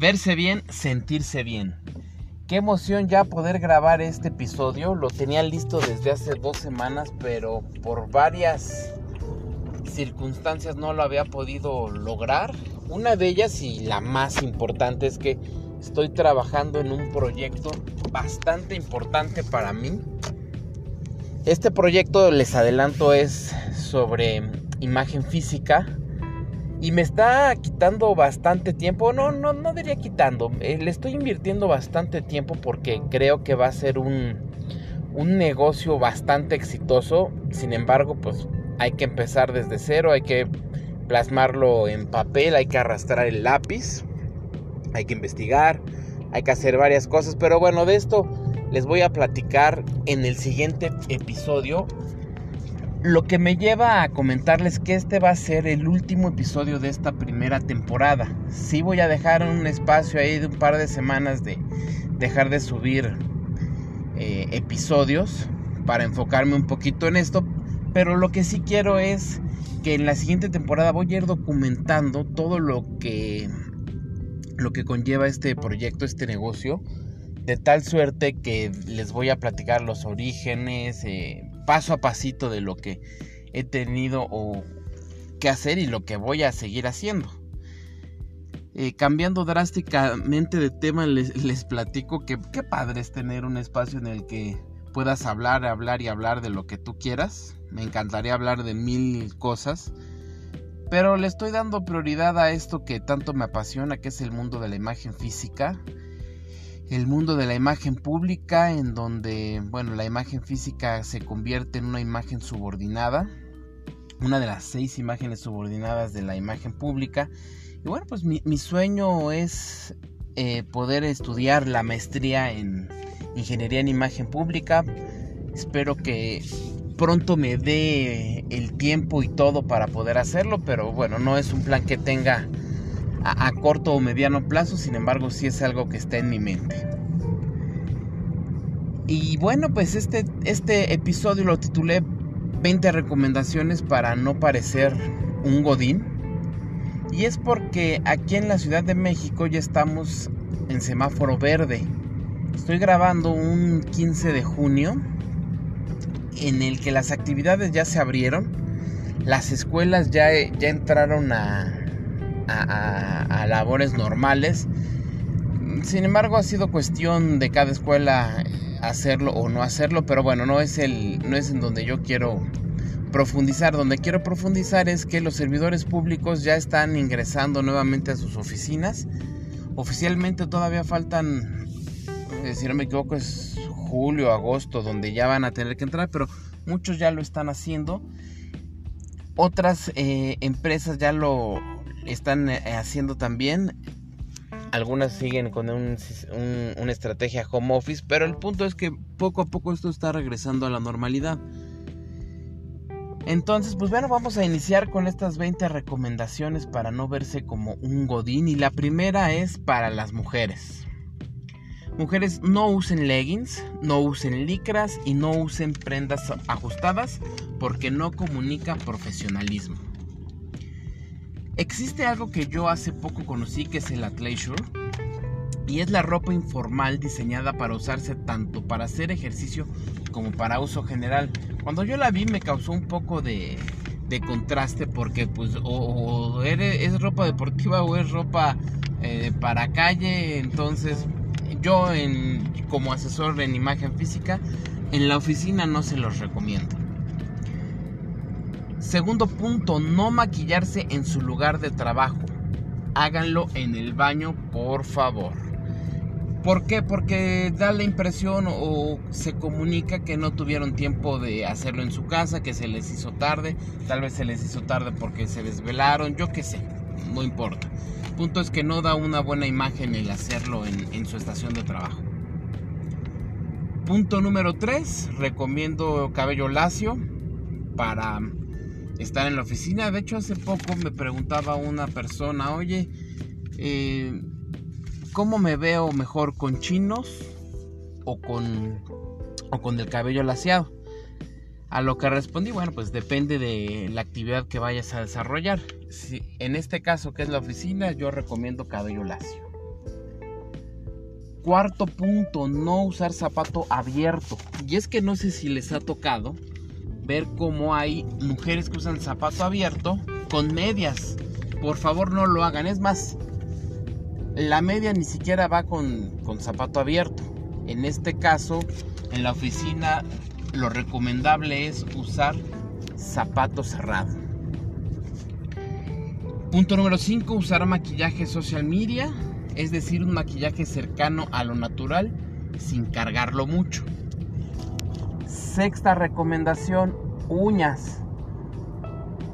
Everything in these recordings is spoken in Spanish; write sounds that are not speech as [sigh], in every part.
Verse bien, sentirse bien. Qué emoción ya poder grabar este episodio. Lo tenía listo desde hace dos semanas, pero por varias circunstancias no lo había podido lograr. Una de ellas y la más importante es que estoy trabajando en un proyecto bastante importante para mí. Este proyecto, les adelanto, es sobre imagen física y me está quitando bastante tiempo. No, no, no diría quitando. Eh, le estoy invirtiendo bastante tiempo porque creo que va a ser un, un negocio bastante exitoso. Sin embargo, pues hay que empezar desde cero, hay que plasmarlo en papel, hay que arrastrar el lápiz, hay que investigar, hay que hacer varias cosas. Pero bueno, de esto les voy a platicar en el siguiente episodio. Lo que me lleva a comentarles que este va a ser el último episodio de esta primera temporada. Sí voy a dejar un espacio ahí de un par de semanas de dejar de subir eh, episodios para enfocarme un poquito en esto, pero lo que sí quiero es que en la siguiente temporada voy a ir documentando todo lo que lo que conlleva este proyecto, este negocio, de tal suerte que les voy a platicar los orígenes, eh, paso a pasito de lo que he tenido o que hacer y lo que voy a seguir haciendo. Eh, cambiando drásticamente de tema, les, les platico que qué padre es tener un espacio en el que puedas hablar, hablar y hablar de lo que tú quieras. Me encantaría hablar de mil cosas. Pero le estoy dando prioridad a esto que tanto me apasiona, que es el mundo de la imagen física. El mundo de la imagen pública, en donde, bueno, la imagen física se convierte en una imagen subordinada. Una de las seis imágenes subordinadas de la imagen pública. Y bueno, pues mi, sueño es eh, poder estudiar la maestría en ingeniería en imagen pública. Espero que pronto me dé el tiempo y todo para poder hacerlo, pero bueno, no es un plan que tenga a, corto o mediano plazo, sin embargo sí es algo que está en mi mente. Y bueno, pues este, este episodio lo titulé 20 recomendaciones para no parecer un godín. Y es porque aquí en la Ciudad de México ya estamos en semáforo verde. Estoy grabando un 15 de junio en el que las actividades ya se abrieron, las escuelas ya, ya entraron a, a, labores normales. Sin embargo, ha sido cuestión de cada escuela hacerlo o no hacerlo, pero bueno, no es el no es en donde yo quiero profundizar. Donde quiero profundizar es que los servidores públicos ya están ingresando nuevamente a sus oficinas. Oficialmente todavía faltan, eh, si no me equivoco, es julio, agosto, donde ya van a tener que entrar, pero muchos ya lo están haciendo. Otras eh, empresas ya lo están eh, haciendo también. Algunas siguen con una estrategia home office, pero el punto es que poco a poco esto está regresando a la normalidad. Entonces, pues bueno, vamos a iniciar con estas 20 recomendaciones para no verse como un godín. Y la primera es para las mujeres. Mujeres no usen leggings, no usen licras y no usen prendas ajustadas porque no comunica profesionalismo. Existe algo que yo hace poco conocí que es el athleisure y es la ropa informal diseñada para usarse tanto para hacer ejercicio como para uso general. Cuando yo la vi me causó un poco de, contraste porque pues o, es ropa deportiva o es ropa eh, para calle, entonces yo en, como asesor en imagen física, en la oficina no se los recomiendo. Segundo punto, no maquillarse en su lugar de trabajo. Háganlo en el baño, por favor. ¿Por qué? Porque da la impresión o se comunica que no tuvieron tiempo de hacerlo en su casa, que se les hizo tarde, tal vez se les hizo tarde porque se desvelaron, yo qué sé, no importa punto es que no da una buena imagen el hacerlo en, su estación de trabajo. Punto número 3, recomiendo cabello lacio para estar en la oficina. De hecho, hace poco me preguntaba una persona, oye, eh, ¿cómo me veo mejor con chinos o con, o con el cabello laciado? A lo que respondí, bueno, pues depende de la actividad que vayas a desarrollar. Si, en este caso, que es la oficina, yo recomiendo cabello lacio. Cuarto punto, no usar zapato abierto. Y es que no sé si les ha tocado ver cómo hay mujeres que usan zapato abierto con medias. Por favor no lo hagan. Es más, la media ni siquiera va con, con zapato abierto. En este caso, en la oficina lo recomendable es usar zapato cerrado. Punto número 5, usar maquillaje social media, es decir, un maquillaje cercano a lo natural sin cargarlo mucho. Sexta recomendación, uñas.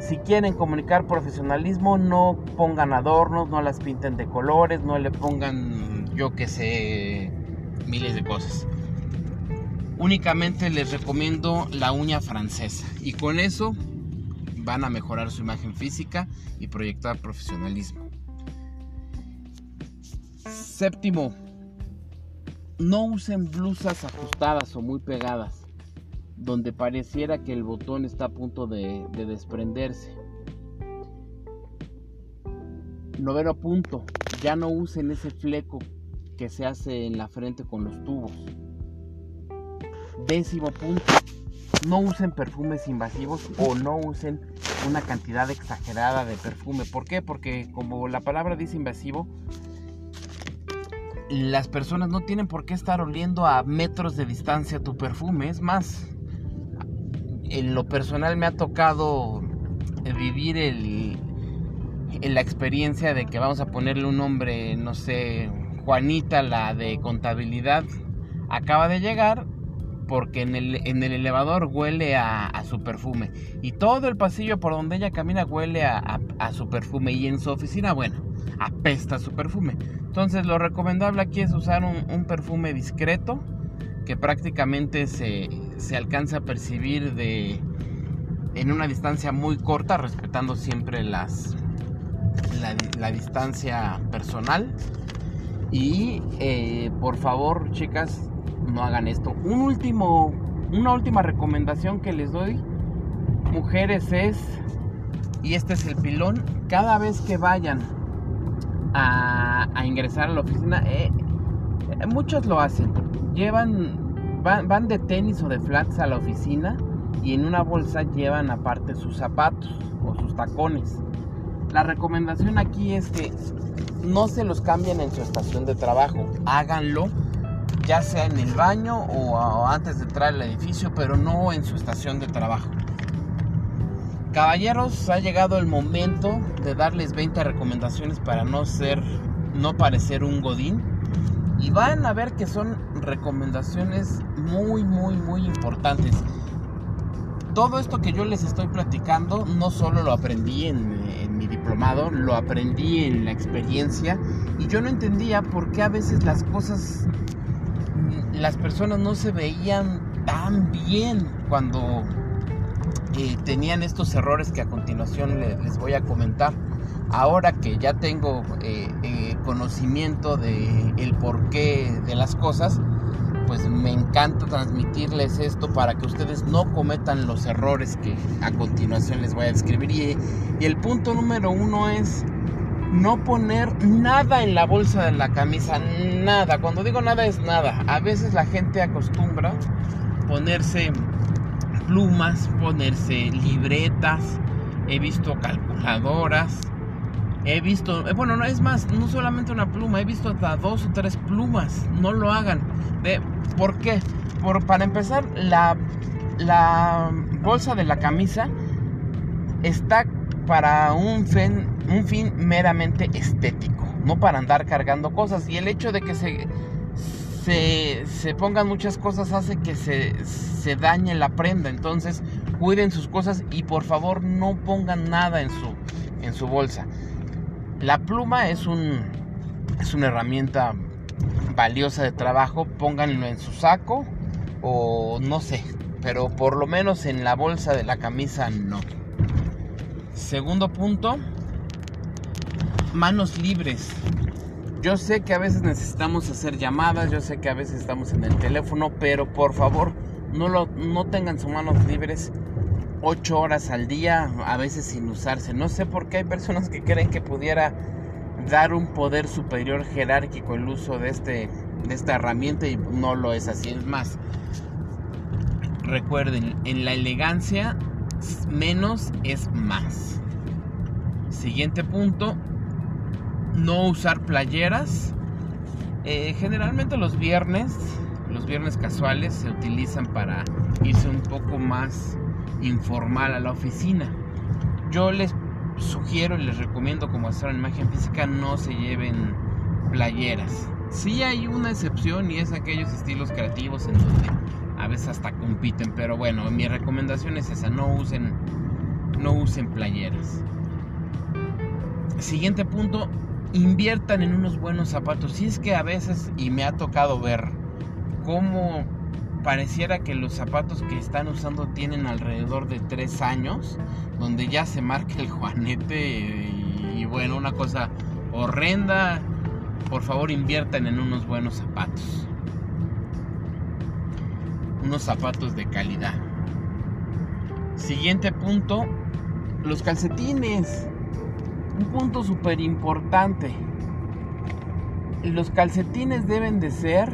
Si quieren comunicar profesionalismo, no pongan adornos, no las pinten de colores, no le pongan, yo que sé, miles de cosas. Únicamente les recomiendo la uña francesa y con eso van a mejorar su imagen física y proyectar profesionalismo. Séptimo, no usen blusas ajustadas o muy pegadas, donde pareciera que el botón está a punto de, desprenderse. Noveno punto, ya no usen ese fleco que se hace en la frente con los tubos. Décimo punto, no usen perfumes invasivos o no usen una cantidad exagerada de perfume. ¿Por qué? Porque como la palabra dice invasivo, las personas no tienen por qué estar oliendo a metros de distancia tu perfume. Es más, en lo personal me ha tocado vivir el, la experiencia de que vamos a ponerle un nombre, no sé, Juanita, la de contabilidad, acaba de llegar porque en el, en el elevador huele a, su perfume. Y todo el pasillo por donde ella camina huele a, su perfume. Y en su oficina, bueno, apesta su perfume. Entonces lo recomendable aquí es usar un, perfume discreto que prácticamente se, alcanza a percibir de, en una distancia muy corta, respetando siempre las, la, distancia personal. Y eh, por favor, chicas, no hagan esto. Un último, una última recomendación que les doy, mujeres, es, y este es el pilón, cada vez que vayan a, ingresar a la oficina, eh, muchos lo hacen, llevan, van, van de tenis o de flats a la oficina y en una bolsa llevan aparte sus zapatos o sus tacones. La recomendación aquí es que no se los cambien en su estación de trabajo, háganlo ya sea en el baño o, antes de entrar al edificio, pero no en su estación de trabajo. Caballeros, ha llegado el momento de darles 20 recomendaciones para no ser, no parecer un godín. Y van a ver que son recomendaciones muy, muy, muy importantes. Todo esto que yo les estoy platicando no solo lo aprendí en, mi diplomado, lo aprendí en la experiencia y yo no entendía por qué a veces las cosas las personas no se veían tan bien cuando eh, tenían estos errores que a continuación les, voy a comentar. Ahora que ya tengo eh, eh, conocimiento de el porqué de las cosas, pues me encanta transmitirles esto para que ustedes no cometan los errores que a continuación les voy a describir. y el punto número uno es no poner nada en la bolsa de la camisa, nada. Cuando digo nada es nada. A veces la gente acostumbra ponerse plumas, ponerse libretas, he visto calculadoras, he visto, eh, bueno, no es más, no solamente una pluma, he visto hasta dos o tres plumas. No lo hagan. ¿Por qué? Por, para empezar, la, la bolsa de la camisa está para un fin, un fin meramente estético, no para andar cargando cosas. Y el hecho de que se, se, pongan muchas cosas hace que se, se dañe la prenda. Entonces, cuiden sus cosas y por favor no pongan nada en su, en su bolsa. La pluma es, un, es una herramienta valiosa de trabajo, pónganlo en su saco o no sé, pero por lo menos en la bolsa de la camisa no. Segundo punto, manos libres. Yo sé que a veces necesitamos hacer llamadas, yo sé que a veces estamos en el teléfono, pero por favor no, lo, no tengan sus manos libres 8 horas al día, a veces sin usarse. No sé por qué hay personas que creen que pudiera dar un poder superior jerárquico el uso de este, de esta herramienta y no lo es así. Es más, recuerden, en la elegancia menos es más. Siguiente punto, no usar playeras. Eh, generalmente los viernes, los viernes casuales se utilizan para irse un poco más informal a la oficina. Yo les sugiero y les recomiendo como hacer en imagen física no se lleven playeras. Sí hay una excepción y es aquellos estilos creativos en donde a veces hasta compiten, pero bueno, mi recomendación es esa, no usen no usen playeras. Siguiente punto, inviertan en unos buenos zapatos. Si es que a veces y me ha tocado ver cómo pareciera que los zapatos que están usando tienen alrededor de 3 años, donde ya se marca el juanete y, bueno, una cosa horrenda. Por favor inviertan en unos buenos zapatos. Unos zapatos de calidad. Siguiente punto, los calcetines. Un punto súper importante. Los calcetines deben de ser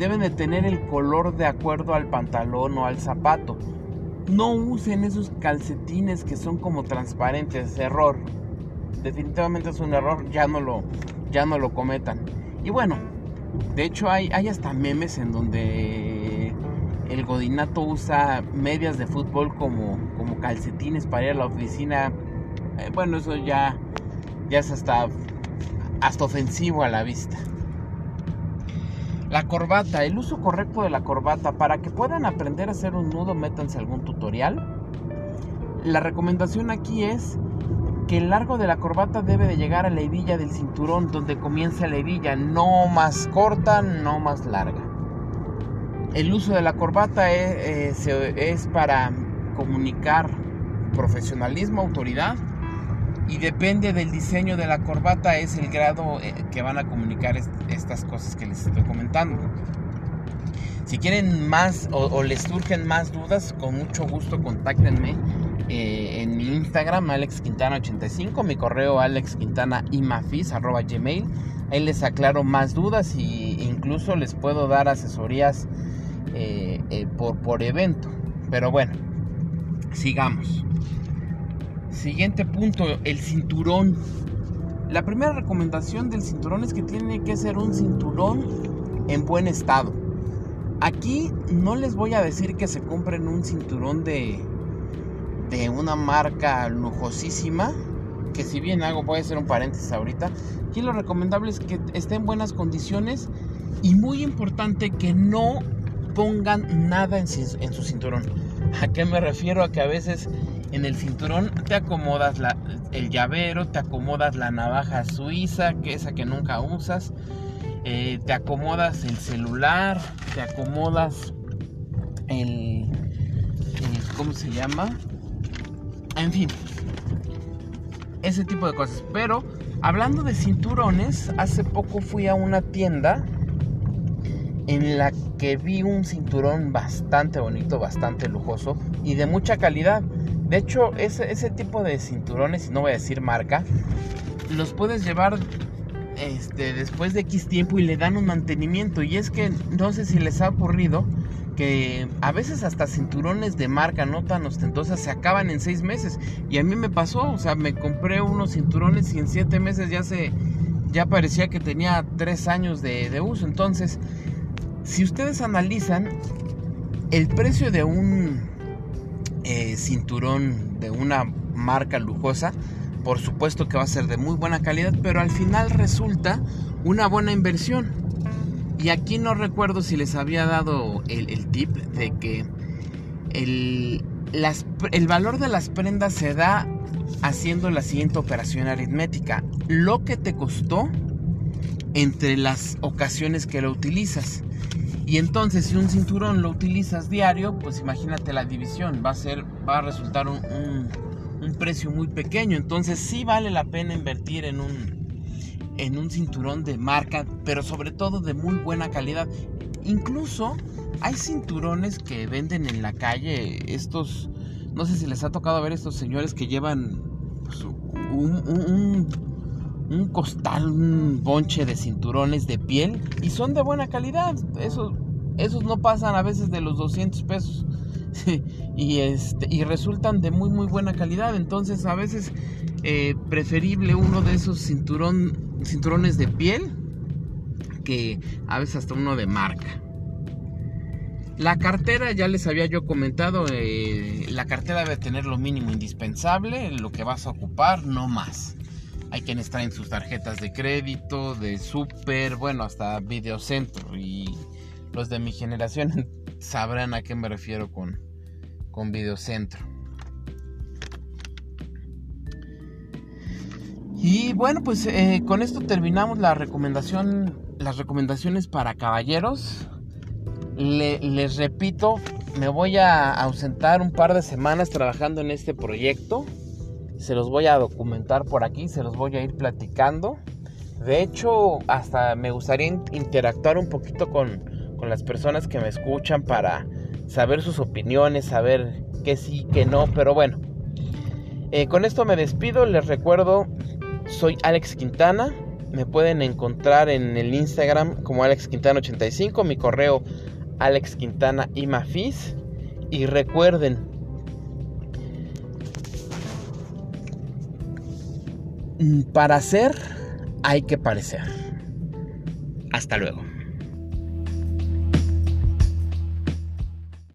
deben de tener el color de acuerdo al pantalón o al zapato. No usen esos calcetines que son como transparentes, error. Definitivamente es un error, ya no lo, ya no lo cometan. Y bueno, de hecho hay, hay hasta memes en donde el godinato usa medias de fútbol como, como calcetines para ir a la oficina. Eh, bueno, eso ya, ya es hasta, hasta ofensivo a la vista. La corbata, el uso correcto de la corbata. Para que puedan aprender a hacer un nudo, métanse algún tutorial. La recomendación aquí es que el largo de la corbata debe de llegar a la hebilla del cinturón donde comienza la hebilla, no más corta, no más larga. El uso de la corbata es, es para comunicar profesionalismo, autoridad y depende del diseño de la corbata es el grado eh, que van a comunicar estas cosas que les estoy comentando. Si quieren más o, les surgen más dudas, con mucho gusto contáctenme eh, en mi Instagram, AlexQuintana85, mi correo alexquintanaimafis.gmail. Ahí les aclaro más dudas e incluso les puedo dar asesorías eh, por, por evento. Pero bueno, sigamos. Siguiente punto, el cinturón. La primera recomendación del cinturón es que tiene que ser un cinturón en buen estado. Aquí no les voy a decir que se compren un cinturón de, de una marca lujosísima, que si bien hago, voy a hacer un paréntesis ahorita, aquí lo recomendable es que esté en buenas condiciones y muy importante que no pongan nada en, en su cinturón. ¿A qué me refiero? A que a veces en el cinturón te acomodas el llavero, te acomodas la navaja suiza, que esa que nunca usas, eh, te acomodas el celular, te acomodas el, ¿cómo se llama? En fin, ese tipo de cosas. Pero hablando de cinturones, hace poco fui a una tienda en la que vi un cinturón bastante bonito, bastante lujoso y de mucha calidad. De hecho, ese, ese tipo de cinturones, no voy a decir marca, los puedes llevar este, después de X tiempo y le dan un mantenimiento. Y es que no sé si les ha ocurrido que a veces hasta cinturones de marca no tan ostentosas se acaban en seis meses. Y a mí me pasó, o sea, me compré unos cinturones y en siete meses ya se, ya parecía que tenía tres años de, de uso. Entonces, si ustedes analizan el precio de un eh, cinturón de una marca lujosa, por supuesto que va a ser de muy buena calidad, pero al final resulta una buena inversión. Y aquí no recuerdo si les había dado el, tip de que el, el valor de las prendas se da haciendo la siguiente operación aritmética. Lo que te costó entre las ocasiones que lo utilizas. Y entonces si un cinturón lo utilizas diario, pues imagínate la división, va a ser, va a resultar un, un, precio muy pequeño. Entonces sí vale la pena invertir en un, en un cinturón de marca, pero sobre todo de muy buena calidad. Incluso hay cinturones que venden en la calle, estos, no sé si les ha tocado ver estos señores que llevan pues, un, un costal, un bonche de cinturones de piel y son de buena calidad. Esos, esos no pasan a veces de los 200 pesos. [laughs] y, este, y resultan de muy muy buena calidad. Entonces a veces eh, preferible uno de esos cinturón, cinturones de piel que a veces hasta uno de marca. La cartera, ya les había yo comentado, eh, la cartera debe tener lo mínimo indispensable, lo que vas a ocupar, no más. Hay quienes traen sus tarjetas de crédito, de súper, bueno, hasta videocentro. Y los de mi generación [laughs] sabrán a qué me refiero con, con videocentro. Y bueno, pues eh, con esto terminamos la recomendación, las recomendaciones para caballeros les repito, me voy a ausentar un par de semanas trabajando en este proyecto. Se los voy a documentar por aquí, se los voy a ir platicando. De hecho, hasta me gustaría interactuar un poquito con, las personas que me escuchan para saber sus opiniones, saber qué sí, qué no, pero bueno. Eh, con esto me despido, les recuerdo, soy Alex Quintana, me pueden encontrar en el Instagram como Alex Quintana 85, mi correo Alex Quintana y Mafis. Y recuerden, para ser hay que parecer. Hasta luego.